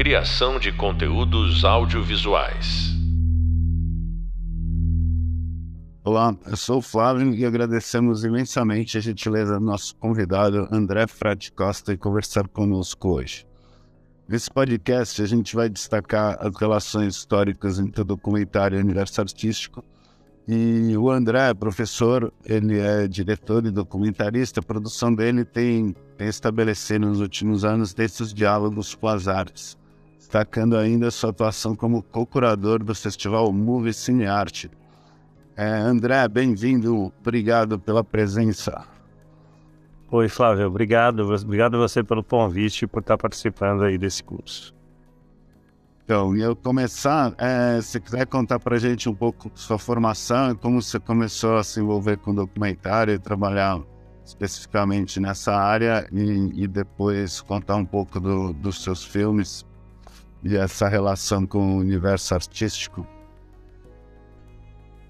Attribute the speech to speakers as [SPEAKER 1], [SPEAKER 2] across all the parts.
[SPEAKER 1] Criação de conteúdos audiovisuais.
[SPEAKER 2] Olá, eu sou o Flávio e agradecemos imensamente a gentileza do nosso convidado André Frade Costa em conversar conosco hoje. Nesse podcast, a gente vai destacar as relações históricas entre o documentário e o universo artístico. E o André é professor, ele é diretor e documentarista. A produção dele tem, tem estabelecido nos últimos anos desses diálogos com as artes, destacando ainda sua atuação como co-curador do festival Movie Cine Arte. É, André, bem-vindo, obrigado pela presença.
[SPEAKER 3] Oi, Flávio, obrigado. Obrigado a você pelo convite e por estar participando aí desse curso.
[SPEAKER 2] Então, eu começar, é, se quiser contar para a gente um pouco sua formação, como você começou a se envolver com documentário e trabalhar especificamente nessa área e, e depois contar um pouco do, dos seus filmes e essa relação com o universo artístico.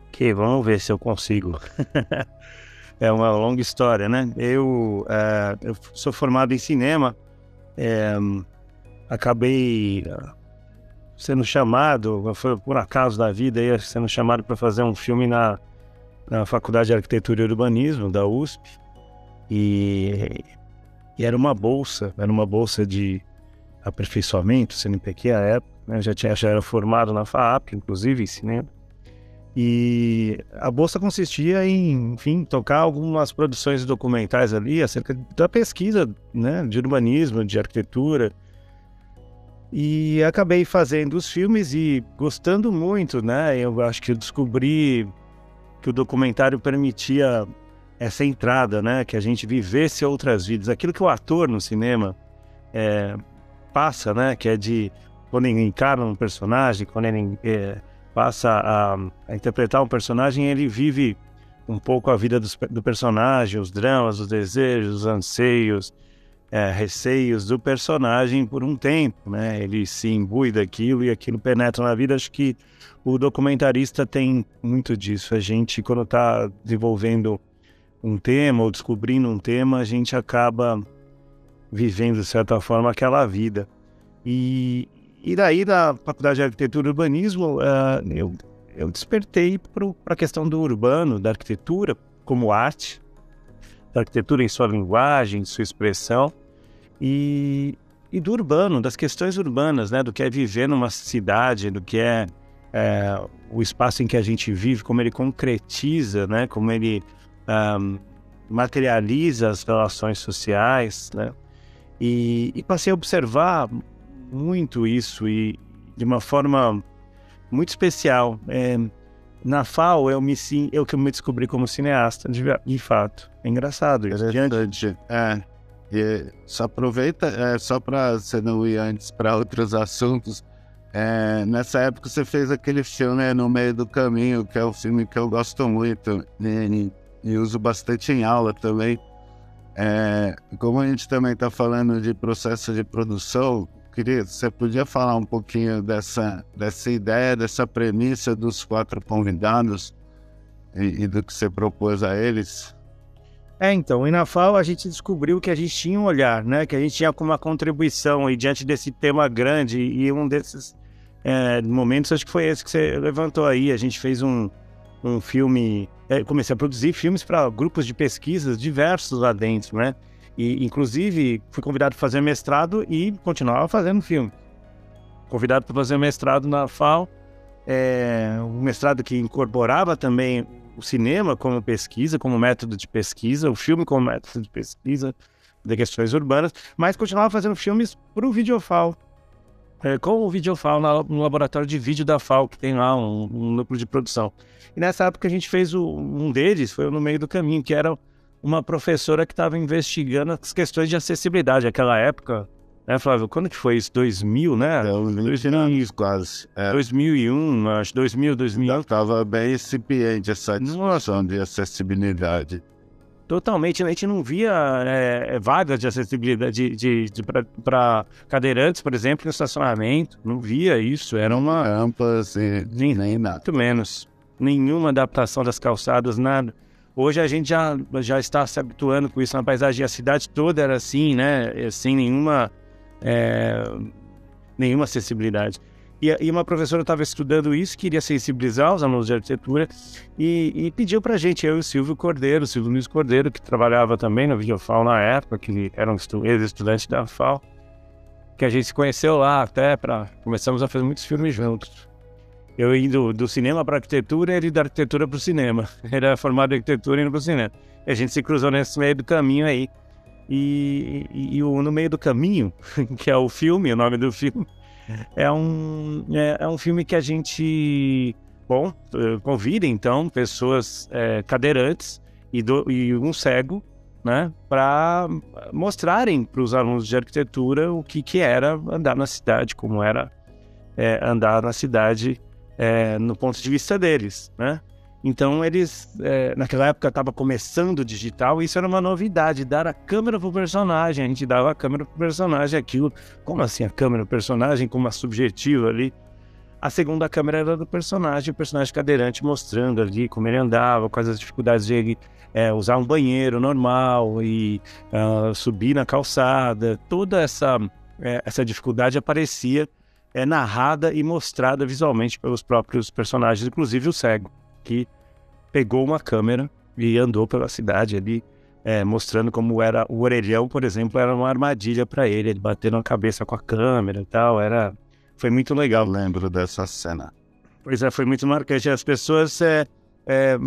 [SPEAKER 3] Ok, vamos ver se eu consigo. é uma longa história, né? Eu, uh, eu sou formado em cinema, é, acabei sendo chamado, foi por acaso da vida, sendo chamado para fazer um filme na, na Faculdade de Arquitetura e Urbanismo da USP. E, e era uma bolsa, era uma bolsa de aperfeiçoamento, CNPq à época. Né? Eu já, tinha, já era formado na FAAP, inclusive, em cinema. E a bolsa consistia em, enfim, tocar algumas produções documentais ali acerca da pesquisa né, de urbanismo, de arquitetura. E acabei fazendo os filmes e gostando muito, né? Eu acho que eu descobri que o documentário permitia essa entrada, né? Que a gente vivesse outras vidas. Aquilo que o ator no cinema é, passa, né? Que é de quando ele encarna um personagem, quando ele é, passa a, a, interpretar um personagem, ele vive um pouco a vida do, do personagem, os dramas, os desejos, os anseios, é, receios do personagem por um tempo, né? Ele se imbui daquilo e aquilo penetra na vida. Acho que o documentarista tem muito disso. A gente, quando está desenvolvendo um tema ou descobrindo um tema, a gente acaba vivendo, de certa forma, aquela vida. E, e daí, da Faculdade de Arquitetura e Urbanismo, uh, eu, eu despertei para a questão do urbano, da arquitetura como arte, da arquitetura em sua linguagem, em sua expressão, e, e do urbano, das questões urbanas, né? do que é viver numa cidade, do que é, é o espaço em que a gente vive, como ele concretiza, né? como ele um, materializa as relações sociais. Né? E, e passei a observar muito isso e de uma forma muito especial. É, na FAO eu me eu que me descobri como cineasta, de, de fato. É engraçado.
[SPEAKER 2] Interessante. É. E só aproveita, é, só para você não ir antes para outros assuntos. É, nessa época você fez aquele filme No Meio do Caminho, que é um filme que eu gosto muito e, e uso bastante em aula também. É, como a gente também está falando de processo de produção, queria, você podia falar um pouquinho dessa, dessa ideia, dessa premissa dos quatro convidados e, e do que você propôs a eles?
[SPEAKER 3] É, então, e na FAO a gente descobriu que a gente tinha um olhar, né? Que a gente tinha uma contribuição e diante desse tema grande e um desses é, momentos, acho que foi esse que você levantou aí. A gente fez um, um filme, é, comecei a produzir filmes para grupos de pesquisas diversos lá dentro, né? E, inclusive, fui convidado para fazer mestrado e continuava fazendo filme. Convidado para fazer mestrado na FAO, é, um mestrado que incorporava também o cinema como pesquisa, como método de pesquisa, o filme como método de pesquisa de questões urbanas, mas continuava fazendo filmes para o Videofal, é, com o Videofal no laboratório de vídeo da FAO, que tem lá um, um núcleo de produção. E nessa época a gente fez o, um deles, foi no meio do caminho, que era uma professora que estava investigando as questões de acessibilidade. Naquela época, né, Flávio? Quando que foi isso? 2000, né?
[SPEAKER 2] É, uns 20 anos quase.
[SPEAKER 3] É. 2001, acho, 2000, 2000.
[SPEAKER 2] Estava bem incipiente essa discussão de acessibilidade.
[SPEAKER 3] Totalmente, a gente não via é, vagas de acessibilidade de, de, de para cadeirantes, por exemplo, no estacionamento. Não via isso, era uma...
[SPEAKER 2] Rampas e nem, nem nada.
[SPEAKER 3] Muito menos. Nenhuma adaptação das calçadas, nada. Hoje a gente já, já está se habituando com isso na paisagem. A cidade toda era assim, né? Sem nenhuma é, nenhuma acessibilidade. E, e uma professora estava estudando isso, queria sensibilizar os alunos de arquitetura e, e pediu para a gente, eu e o Silvio Cordeiro, o Silvio Luiz Cordeiro, que trabalhava também na Videofal na época, que era um ex-estudante da FAO, que a gente se conheceu lá até para começamos a fazer muitos filmes juntos. Eu indo do cinema para arquitetura, ele da arquitetura para o cinema. Era formado em arquitetura e indo para o cinema. E a gente se cruzou nesse meio do caminho aí. E, e, e no meio do caminho, que é o filme, o nome do filme, é um, é, é um filme que a gente, bom, convida então pessoas é, cadeirantes e, do, e um cego, né, para mostrarem para os alunos de arquitetura o que, que era andar na cidade, como era é, andar na cidade é, no ponto de vista deles, né? Então eles, é, naquela época estava começando o digital, e isso era uma novidade, dar a câmera para o personagem. A gente dava a câmera para o personagem, aquilo, como assim a câmera para o personagem, como uma subjetiva ali. A segunda câmera era do personagem, o personagem cadeirante mostrando ali como ele andava, quais as dificuldades de ele é, usar um banheiro normal e uh, subir na calçada. Toda essa, é, essa dificuldade aparecia é narrada e mostrada visualmente pelos próprios personagens, inclusive o cego que pegou uma câmera e andou pela cidade ali, é, mostrando como era o orelhão, por exemplo, era uma armadilha para ele, ele batendo a cabeça com a câmera e tal, era foi muito legal.
[SPEAKER 2] lembro dessa cena.
[SPEAKER 3] Pois é, foi muito marcante. As pessoas, é, é,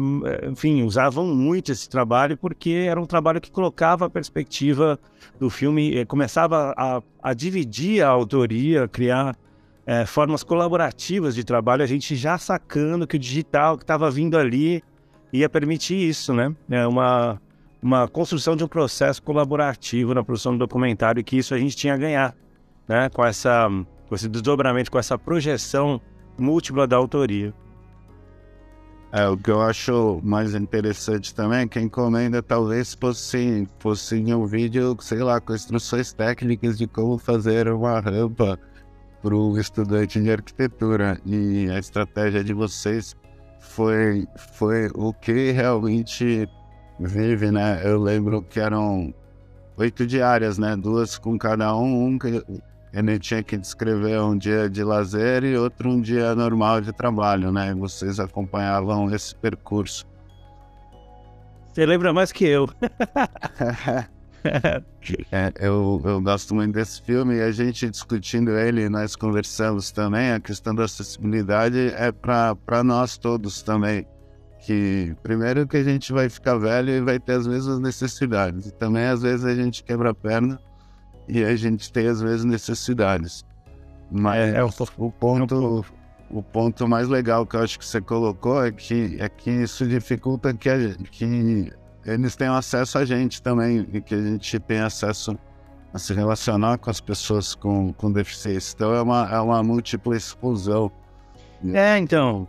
[SPEAKER 3] enfim, usavam muito esse trabalho porque era um trabalho que colocava a perspectiva do filme, começava a, a dividir a autoria, criar é, formas colaborativas de trabalho, a gente já sacando que o digital que estava vindo ali ia permitir isso, né? É uma, uma construção de um processo colaborativo na produção do documentário e que isso a gente tinha a ganhar, né? Com, essa, com esse desdobramento, com essa projeção múltipla da autoria.
[SPEAKER 2] É, o que eu acho mais interessante também é que a encomenda talvez fosse, fosse um vídeo, sei lá, com instruções técnicas de como fazer uma rampa para o estudante de arquitetura. E a estratégia de vocês foi, foi o que realmente vive, né? Eu lembro que eram oito diárias, né? Duas com cada um, um que ele tinha que descrever um dia de lazer e outro um dia normal de trabalho, né? E vocês acompanhavam esse percurso.
[SPEAKER 3] Você lembra mais que eu.
[SPEAKER 2] é, eu, eu gosto muito desse filme e a gente discutindo ele, nós conversamos também. A questão da acessibilidade é para nós todos também. Que primeiro que a gente vai ficar velho e vai ter as mesmas necessidades. E também às vezes a gente quebra a perna e a gente tem as mesmas necessidades. Mas é, é o, o ponto o ponto mais legal que eu acho que você colocou é que, é que isso dificulta que, a, que eles têm acesso a gente também, e que a gente tem acesso a se relacionar com as pessoas com, com deficiência. Então é uma, é uma múltipla exclusão.
[SPEAKER 3] É, então.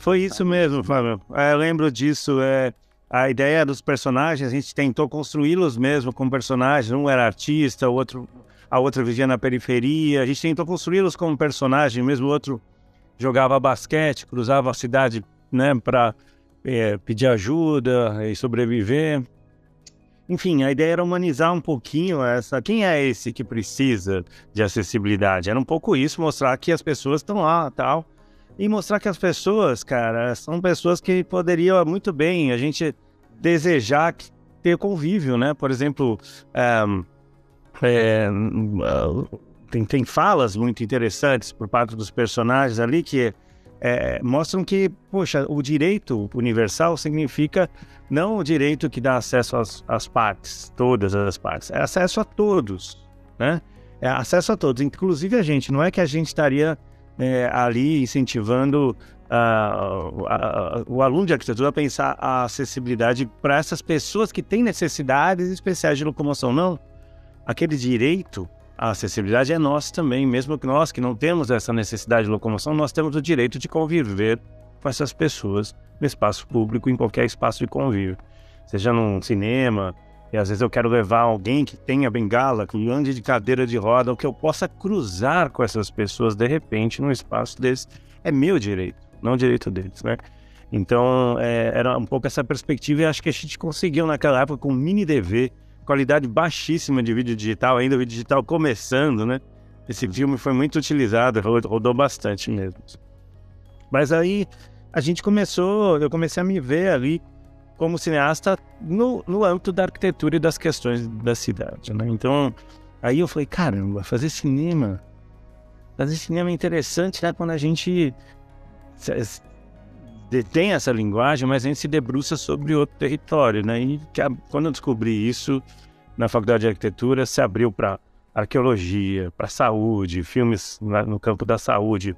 [SPEAKER 3] Foi isso mesmo, Fábio. É, eu lembro disso. É, a ideia dos personagens, a gente tentou construí-los mesmo como personagens. Um era artista, o outro, a outra vivia na periferia. A gente tentou construí-los como personagem, mesmo o outro jogava basquete, cruzava a cidade né, para é, pedir ajuda e sobreviver. Enfim, a ideia era humanizar um pouquinho essa. Quem é esse que precisa de acessibilidade? Era um pouco isso, mostrar que as pessoas estão lá tal. E mostrar que as pessoas, cara, são pessoas que poderiam muito bem a gente desejar ter convívio, né? Por exemplo, é, é, tem, tem falas muito interessantes por parte dos personagens ali que é, mostram que, poxa, o direito universal significa não o direito que dá acesso às, às partes, todas as partes, é acesso a todos, né? É acesso a todos, inclusive a gente. Não é que a gente estaria é, ali incentivando uh, o aluno de arquitetura a pensar a acessibilidade para essas pessoas que têm necessidades especiais de locomoção. Não. Aquele direito a acessibilidade é nossa também, mesmo que nós que não temos essa necessidade de locomoção, nós temos o direito de conviver com essas pessoas no espaço público, em qualquer espaço de convívio, seja num cinema, e às vezes eu quero levar alguém que tenha bengala, que ande de cadeira de roda, ou que eu possa cruzar com essas pessoas de repente num espaço desse, é meu direito, não direito deles, né? Então, é, era um pouco essa perspectiva e acho que a gente conseguiu naquela época com o mini DV qualidade baixíssima de vídeo digital, ainda o vídeo digital começando, né? Esse filme foi muito utilizado, rodou bastante mesmo. Mas aí a gente começou, eu comecei a me ver ali como cineasta no, no âmbito da arquitetura e das questões da cidade, né? Então, aí eu falei, caramba, fazer cinema, fazer cinema é interessante, né? Quando a gente detém essa linguagem, mas a gente se debruça sobre outro território, né? E quando eu descobri isso na faculdade de arquitetura, se abriu para arqueologia, para saúde, filmes no campo da saúde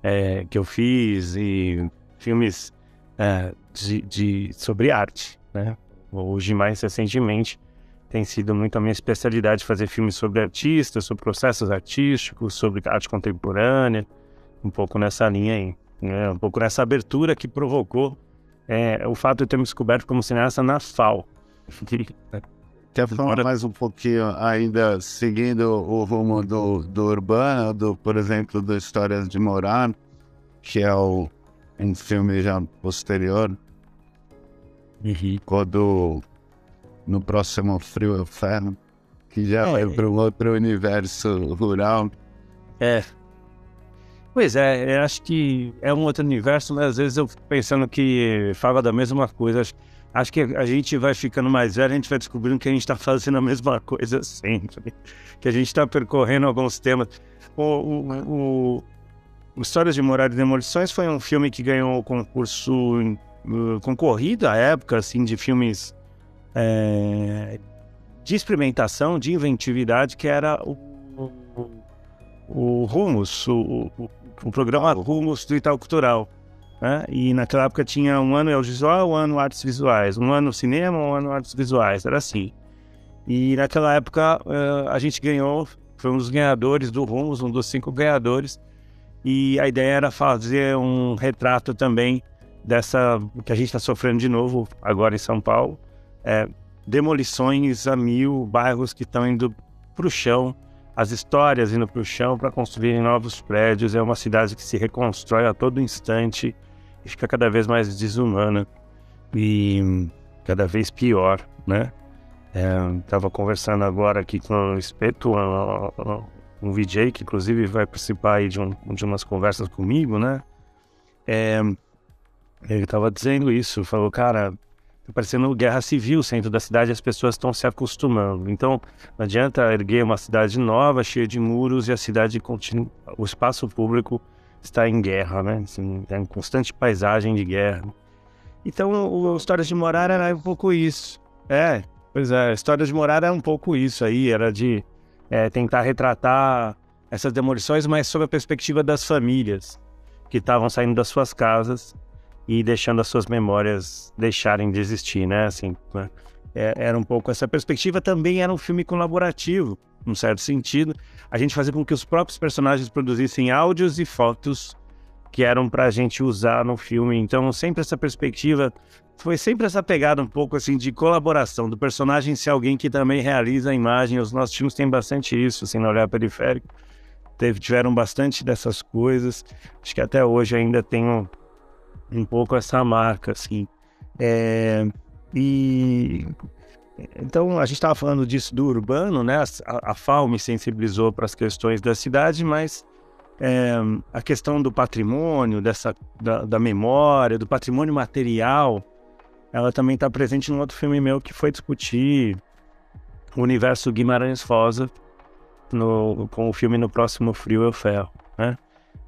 [SPEAKER 3] é, que eu fiz e filmes é, de, de, sobre arte, né? Hoje, mais recentemente, tem sido muito a minha especialidade fazer filmes sobre artistas, sobre processos artísticos, sobre arte contemporânea, um pouco nessa linha aí, né? um pouco nessa abertura que provocou é, o fato de ter me descoberto como cineasta na FAO.
[SPEAKER 2] Quer falar mais um pouquinho ainda, seguindo o rumo do, do urbano, do, por exemplo, do Histórias de Morar, que é o, um filme já posterior,
[SPEAKER 3] uhum.
[SPEAKER 2] quando no próximo Frio e Ferro, que já é, vai para um outro universo rural.
[SPEAKER 3] É. Pois é, eu acho que é um outro universo, mas às vezes eu fico pensando que fala da mesma coisa. Acho, que a gente vai ficando mais velho, a gente vai descobrindo que a gente está fazendo a mesma coisa sempre. Que a gente está percorrendo alguns temas. O, o, o, o Histórias de Morar e Demolições foi um filme que ganhou o concurso uh, concorrido à época, assim, de filmes é, de experimentação, de inventividade, que era o, o, o Rumos, o, o, o programa Rumos do Cultural. Né? E naquela época tinha um ano audiovisual, um ano artes visuais, um ano cinema, um ano artes visuais, era assim. E naquela época uh, a gente ganhou, foi um dos ganhadores do Rumos, um dos cinco ganhadores. E a ideia era fazer um retrato também dessa que a gente está sofrendo de novo agora em São Paulo, é, demolições a mil, bairros que estão indo para o chão, as histórias indo para o chão para construírem novos prédios. É uma cidade que se reconstrói a todo instante e fica cada vez mais desumana e cada vez pior, né? Estava é, conversando agora aqui com o Espeto, um, um VJ que inclusive vai participar aí de, um, de umas conversas comigo, né? É, ele estava dizendo isso, falou, cara, parecendo guerra civil, centro da cidade, as pessoas estão se acostumando. Então, não adianta erguer uma cidade nova, cheia de muros, e a cidade continua, o espaço público está em guerra, né? Assim, é uma constante paisagem de guerra. Então, o Histórias de Morar era um pouco isso. É, pois é, Histórias de Morar era um pouco isso aí, era de é, tentar retratar essas demolições, mas sob a perspectiva das famílias que estavam saindo das suas casas e deixando as suas memórias deixarem de existir, né? Assim, né? É, era um pouco essa perspectiva. Também era um filme colaborativo, num certo sentido. A gente fazia com que os próprios personagens produzissem áudios e fotos que eram para a gente usar no filme. Então, sempre essa perspectiva foi sempre essa pegada um pouco assim de colaboração do personagem ser alguém que também realiza a imagem. Os nossos filmes têm bastante isso, assim, no olhar periférico. Teve, tiveram bastante dessas coisas. Acho que até hoje ainda tem um, um pouco essa marca, assim. É, e então a gente estava falando disso do urbano, né? A, a FAO me sensibilizou para as questões da cidade, mas é, a questão do patrimônio, dessa da, da, memória, do patrimônio material, ela também está presente num outro filme meu que foi discutir o universo Guimarães Rosa no, com o filme No Próximo Frio Eu Ferro?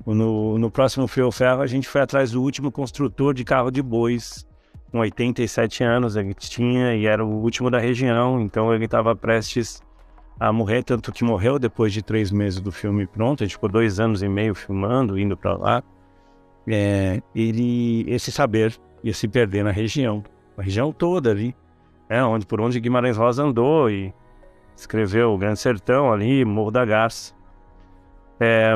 [SPEAKER 3] No, no próximo Fio Ferro, a gente foi atrás do último construtor de carro de bois, com 87 anos ele tinha, e era o último da região, então ele estava prestes a morrer, tanto que morreu depois de três meses do filme pronto, a gente ficou dois anos e meio filmando, indo para lá. É, ele, esse saber ia se perder na região, a região toda ali, é, onde, por onde Guimarães Rosa andou e escreveu o Grande Sertão ali, Morro da Garça. É,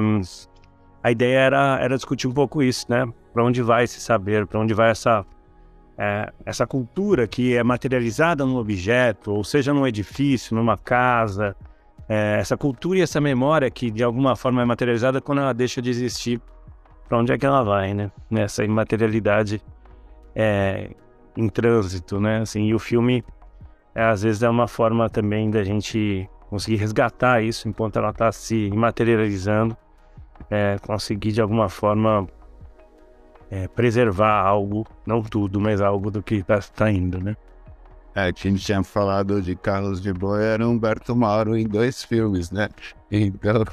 [SPEAKER 3] a ideia era, era discutir um pouco isso, né? Para onde vai esse saber, para onde vai essa, é, essa cultura que é materializada num objeto, ou seja, num edifício, numa casa, é, essa cultura e essa memória que de alguma forma é materializada quando ela deixa de existir, para onde é que ela vai, né? Nessa imaterialidade é, em trânsito, né? Assim, e o filme é, às vezes é uma forma também da gente conseguir resgatar isso enquanto ela está se materializando, é, conseguir de alguma forma é, preservar algo, não tudo, mas algo do que está tá indo, né?
[SPEAKER 2] É, a gente tinha falado de Carlos de Boa era Humberto Mauro em dois filmes, né? Então,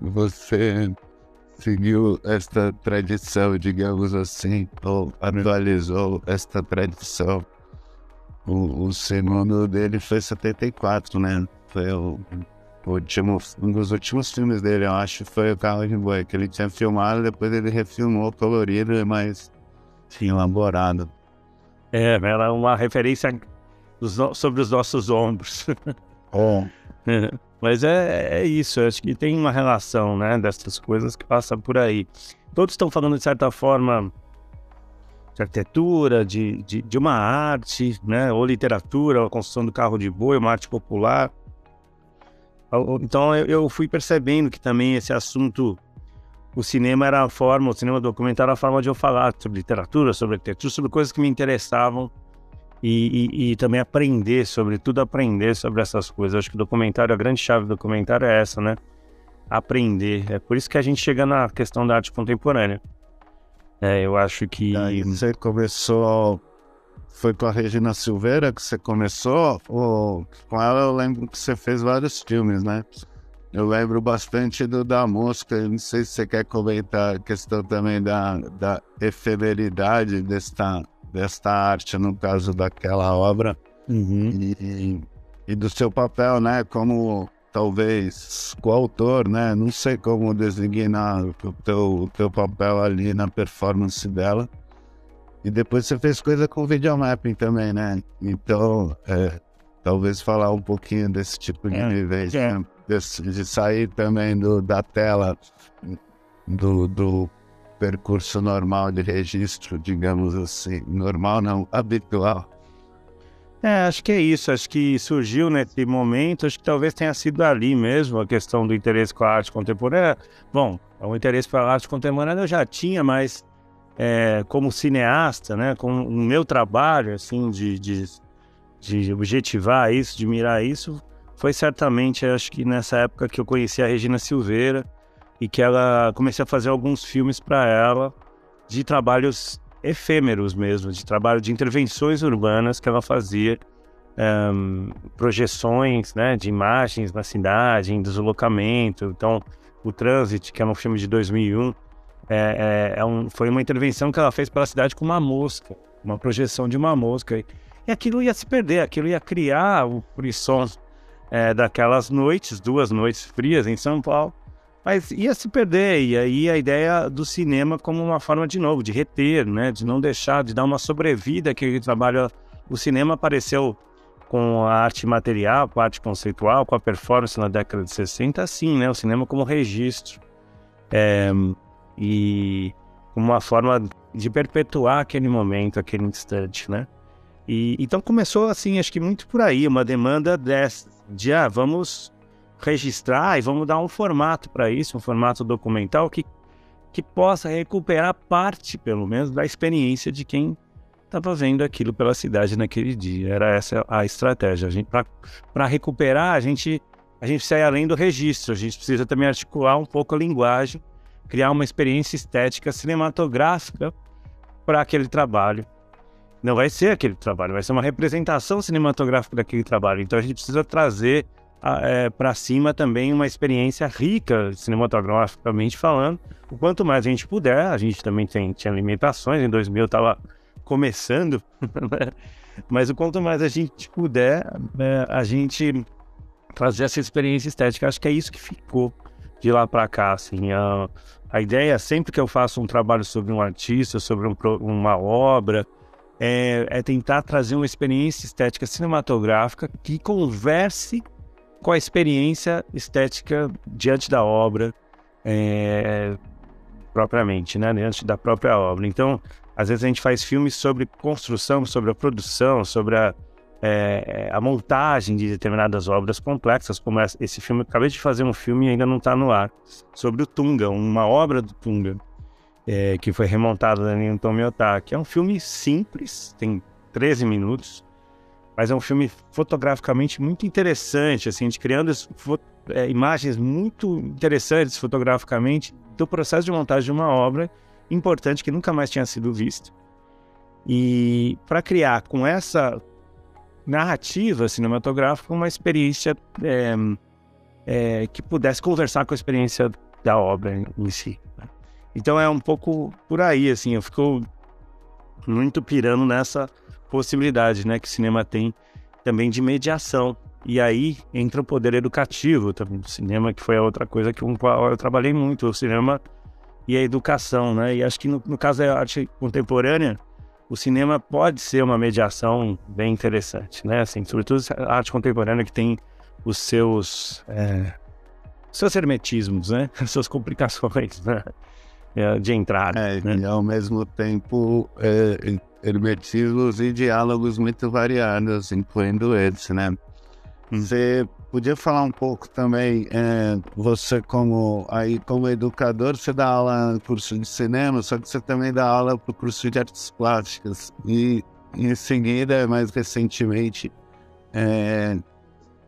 [SPEAKER 2] você seguiu esta tradição, digamos assim, ou atualizou esta tradição. O, o segundo dele foi 74, né? Foi o último, um dos últimos filmes dele, eu acho, foi o Carro de Boi, que ele tinha filmado, depois ele refilmou colorido e mais sim, elaborado.
[SPEAKER 3] É, era uma referência sobre os nossos ombros.
[SPEAKER 2] Oh.
[SPEAKER 3] Mas é, é isso, acho que tem uma relação, né, dessas coisas que passa por aí. Todos estão falando, de certa forma, de arquitetura, de, de, de uma arte, né, ou literatura, ou a construção do carro de boi, uma arte popular. Então eu fui percebendo que também esse assunto, o cinema era a forma, o cinema documentário era a forma de eu falar sobre literatura, sobre arquitetura, sobre coisas que me interessavam e, e, e, também aprender, sobretudo aprender sobre essas coisas. Acho que o documentário, a grande chave do documentário é essa, né? Aprender. É por isso que a gente chega na questão da arte contemporânea. É, eu acho que.
[SPEAKER 2] Aí você começou. Foi com a Regina Silveira que você começou? Ou com ela eu lembro que você fez vários filmes, né? Eu lembro bastante do da mosca. Não sei se você quer comentar a questão também da, da efemeridade desta desta arte, no caso daquela obra,
[SPEAKER 3] uhum.
[SPEAKER 2] e, e, do seu papel, né, como talvez coautor, né, não sei como designar o teu, o teu papel ali na performance dela. E depois você fez coisa com videomapping também, né? Então, é, talvez falar um pouquinho desse tipo de é, é. Né? de sair também do, da tela do, do percurso normal de registro, digamos assim. Normal não, habitual.
[SPEAKER 3] É, acho que é isso. Acho que surgiu nesse momento, acho que talvez tenha sido ali mesmo a questão do interesse com a arte contemporânea. Bom, o interesse pela arte contemporânea eu já tinha, mas é, como cineasta, né, com o meu trabalho, assim, de, de, de objetivar isso, de mirar isso, foi certamente, acho que nessa época que eu conheci a Regina Silveira, e que ela comecei a fazer alguns filmes para ela de trabalhos efêmeros mesmo, de trabalho de intervenções urbanas que ela fazia, um, projeções né, de imagens na cidade, em deslocamento. Então, o Transit, que é um filme de 2001, é, é, é um, foi uma intervenção que ela fez para a cidade com uma mosca, uma projeção de uma mosca. E aquilo ia se perder, aquilo ia criar o frisson é, daquelas noites, duas noites frias em São Paulo, mas ia se perder, e aí a ideia do cinema como uma forma, de novo, de reter, né? De não deixar, de dar uma sobrevida que trabalha. O cinema apareceu com a arte material, com a arte conceitual, com a performance na década de 60, assim, né? O cinema como registro. É, e uma forma de perpetuar aquele momento, aquele instante, né? E, então começou assim, acho que muito por aí, uma demanda dessa, de ah, vamos registrar e vamos dar um formato para isso, um formato documental que, que possa recuperar parte, pelo menos, da experiência de quem estava vendo aquilo pela cidade naquele dia. Era essa a estratégia. Para recuperar, a gente, a gente sai além do registro, a gente precisa também articular um pouco a linguagem, criar uma experiência estética cinematográfica para aquele trabalho. Não vai ser aquele trabalho, vai ser uma representação cinematográfica daquele trabalho. Então a gente precisa trazer é, para cima também uma experiência rica cinematograficamente falando. O quanto mais a gente puder, a gente também tem, tinha limitações, em 2000 estava começando, mas o quanto mais a gente puder, é, a gente trazer essa experiência estética, acho que é isso que ficou de lá para cá, assim, a, a ideia sempre que eu faço um trabalho sobre um artista, sobre um, uma obra, é, é tentar trazer uma experiência estética cinematográfica que converse com a experiência estética diante da obra é, propriamente, né? Diante da própria obra. Então, às vezes a gente faz filmes sobre construção, sobre a produção, sobre a, é, a montagem de determinadas obras complexas, como esse filme. Acabei de fazer um filme e ainda não está no ar, sobre o Tunga, uma obra do Tunga, é, que foi remontada da Newton Miyotaki. É um filme simples, tem 13 minutos, mas é um filme fotograficamente muito interessante, assim, de criando é, imagens muito interessantes fotograficamente do processo de montagem de uma obra importante que nunca mais tinha sido vista. E para criar com essa narrativa cinematográfica uma experiência é, é, que pudesse conversar com a experiência da obra em si. Né? Então é um pouco por aí, assim, eu fico muito pirando nessa possibilidade, né, que o cinema tem também de mediação. E aí entra o poder educativo também do cinema, que foi a outra coisa que eu trabalhei muito, o cinema e a educação, né? E acho que no, no caso da arte contemporânea, o cinema pode ser uma mediação bem interessante, né? Assim, sobretudo a arte contemporânea que tem os seus é, seus hermetismos, né? As suas complicações né? É, de entrada.
[SPEAKER 2] É,
[SPEAKER 3] né?
[SPEAKER 2] E ao mesmo tempo é, hermetismos e diálogos muito variados, incluindo esse, né? Hum. Você podia falar um pouco também, é, você como aí como educador, você dá aula no curso de cinema, só que você também dá aula para o curso de artes plásticas. E em seguida, mais recentemente, é,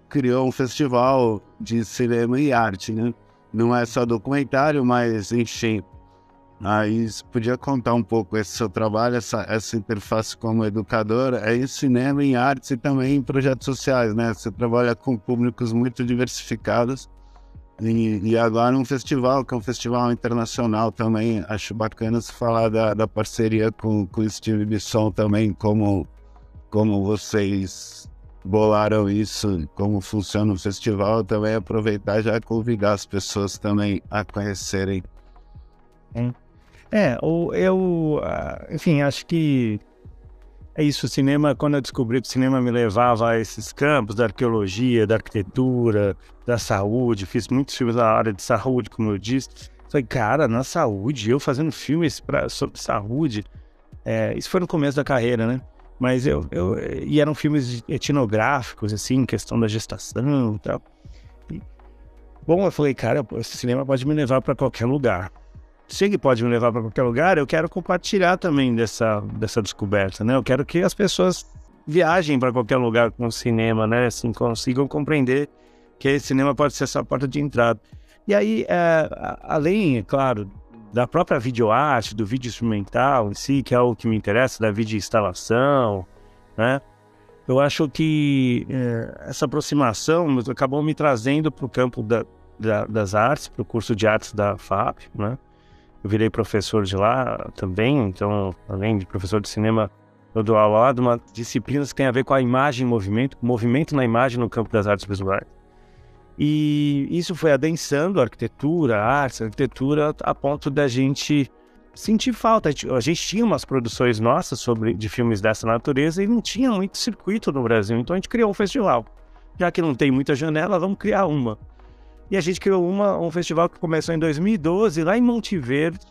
[SPEAKER 2] criou um festival de cinema e arte, né? Não é só documentário, mas enfim, Aí você podia contar um pouco esse seu trabalho, essa, essa interface como educadora, é em cinema, em artes e também em projetos sociais, né? Você trabalha com públicos muito diversificados e, e agora um festival, que é um festival internacional também. Acho bacana você falar da, da parceria com o Steve Bisson também, como, como vocês bolaram isso, como funciona o festival, também aproveitar já convidar as pessoas também a conhecerem.
[SPEAKER 3] Hum. É, eu, ah, enfim, acho que é isso. O cinema, quando eu descobri que o cinema me levava a esses campos da arqueologia, da arquitetura, da saúde, fiz muitos filmes na área de saúde, como eu disse. Falei, cara, na saúde, eu fazendo filmes pra, sobre saúde. É, isso foi no começo da carreira, né? Mas eu, eu. E eram filmes etnográficos, assim, questão da gestação e tal. Bom, eu falei, cara, esse cinema pode me levar para qualquer lugar se ele pode me levar para qualquer lugar, eu quero compartilhar também dessa, dessa descoberta, né? Eu quero que as pessoas viajem para qualquer lugar com o cinema, né? Assim, consigam compreender que esse cinema pode ser essa porta de entrada. E aí, é, além, é claro, da própria videoarte, do vídeo instrumental em si, que é o que me interessa, da vídeo instalação, né? Eu acho que é, essa aproximação acabou me trazendo para o campo da, da, das artes, para o curso de artes da FAP, né? Eu virei professor de lá também, então, além de professor de cinema, eu dou aula lá de uma disciplina que tem a ver com a imagem e movimento, movimento na imagem no campo das artes visuais. E isso foi adensando a arquitetura, a arte, a arquitetura, a ponto da gente sentir falta. A gente tinha umas produções nossas sobre, de filmes dessa natureza e não tinha muito circuito no Brasil, então a gente criou um festival. Já que não tem muita janela, vamos criar uma. E a gente criou uma, um festival que começou em 2012, lá em Monte Verde,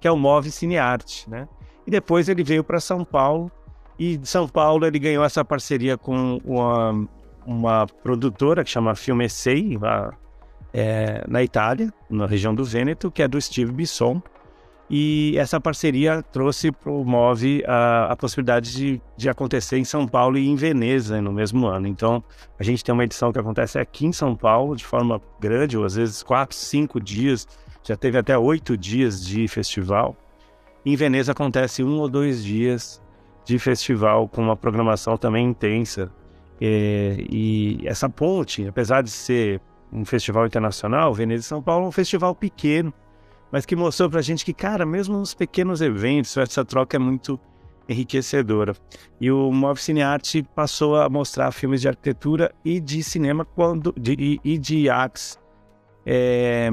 [SPEAKER 3] que é o Move Cinearte, né? E depois ele veio para São Paulo, e de São Paulo ele ganhou essa parceria com uma, uma produtora que chama Filme Sei, lá, é, na Itália, na região do Vêneto, que é do Steve Bisson, e essa parceria trouxe para o MOVE a, a possibilidade de, de, acontecer em São Paulo e em Veneza no mesmo ano. Então, a gente tem uma edição que acontece aqui em São Paulo de forma grande, ou às vezes quatro, cinco dias, já teve até oito dias de festival. Em Veneza acontece um ou dois dias de festival com uma programação também intensa. É, e essa ponte, apesar de ser um festival internacional, Veneza e São Paulo é um festival pequeno mas que mostrou pra gente que, cara, mesmo nos pequenos eventos, essa troca é muito enriquecedora. E o Move Cine Arte passou a mostrar filmes de arquitetura e de cinema quando, de, e de artes é,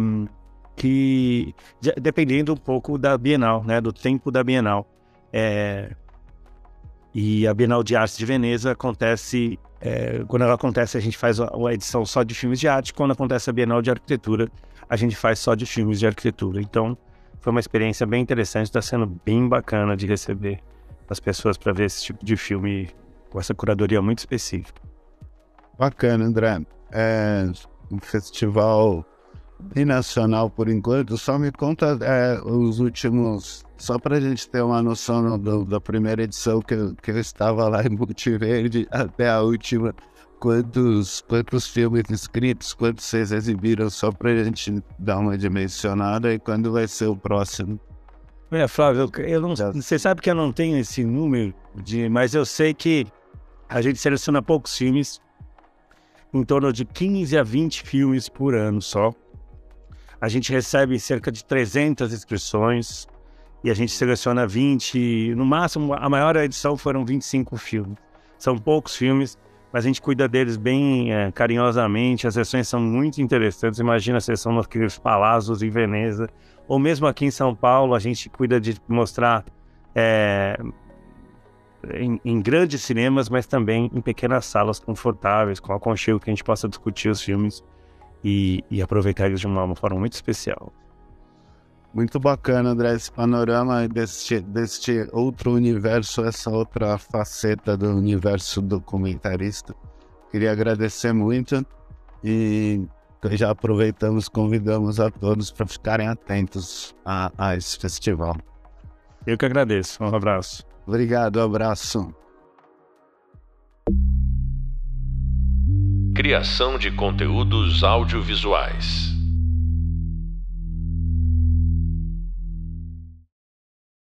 [SPEAKER 3] que dependendo um pouco da Bienal, né, do tempo da Bienal. É, e a Bienal de Artes de Veneza acontece é, quando ela acontece a gente faz uma edição só de filmes de arte. Quando acontece a Bienal de Arquitetura a gente faz só de filmes de arquitetura. Então, foi uma experiência bem interessante, está sendo bem bacana de receber as pessoas para ver esse tipo de filme com essa curadoria muito específica.
[SPEAKER 2] Bacana, André. É um festival binacional por enquanto. Só me conta é, os últimos. Só para a gente ter uma noção do, da primeira edição que eu, que eu estava lá em Multiverde até a última. Quantos, quantos filmes inscritos, quantos vocês exibiram, só para a gente dar uma dimensionada e quando vai ser o próximo?
[SPEAKER 3] É, Flávio, eu não, você sabe que eu não tenho esse número, de, mas eu sei que a gente seleciona poucos filmes, em torno de 15 a 20 filmes por ano só. A gente recebe cerca de 300 inscrições e a gente seleciona 20, no máximo, a maior edição foram 25 filmes. São poucos filmes, mas a gente cuida deles bem é, carinhosamente. As sessões são muito interessantes. Imagina a sessão nos Palazos em Veneza, ou mesmo aqui em São Paulo, a gente cuida de mostrar é, em, em, grandes cinemas, mas também em pequenas salas confortáveis, com aconchego que a gente possa discutir os filmes e, e aproveitar eles de uma, forma muito especial.
[SPEAKER 2] Muito bacana, André, esse panorama deste, deste outro universo, essa outra faceta do universo documentarista. Queria agradecer muito e já aproveitamos, convidamos a todos para ficarem atentos a, a esse festival.
[SPEAKER 3] Eu que agradeço. Um abraço.
[SPEAKER 2] Obrigado, abraço.
[SPEAKER 1] Criação de conteúdos audiovisuais.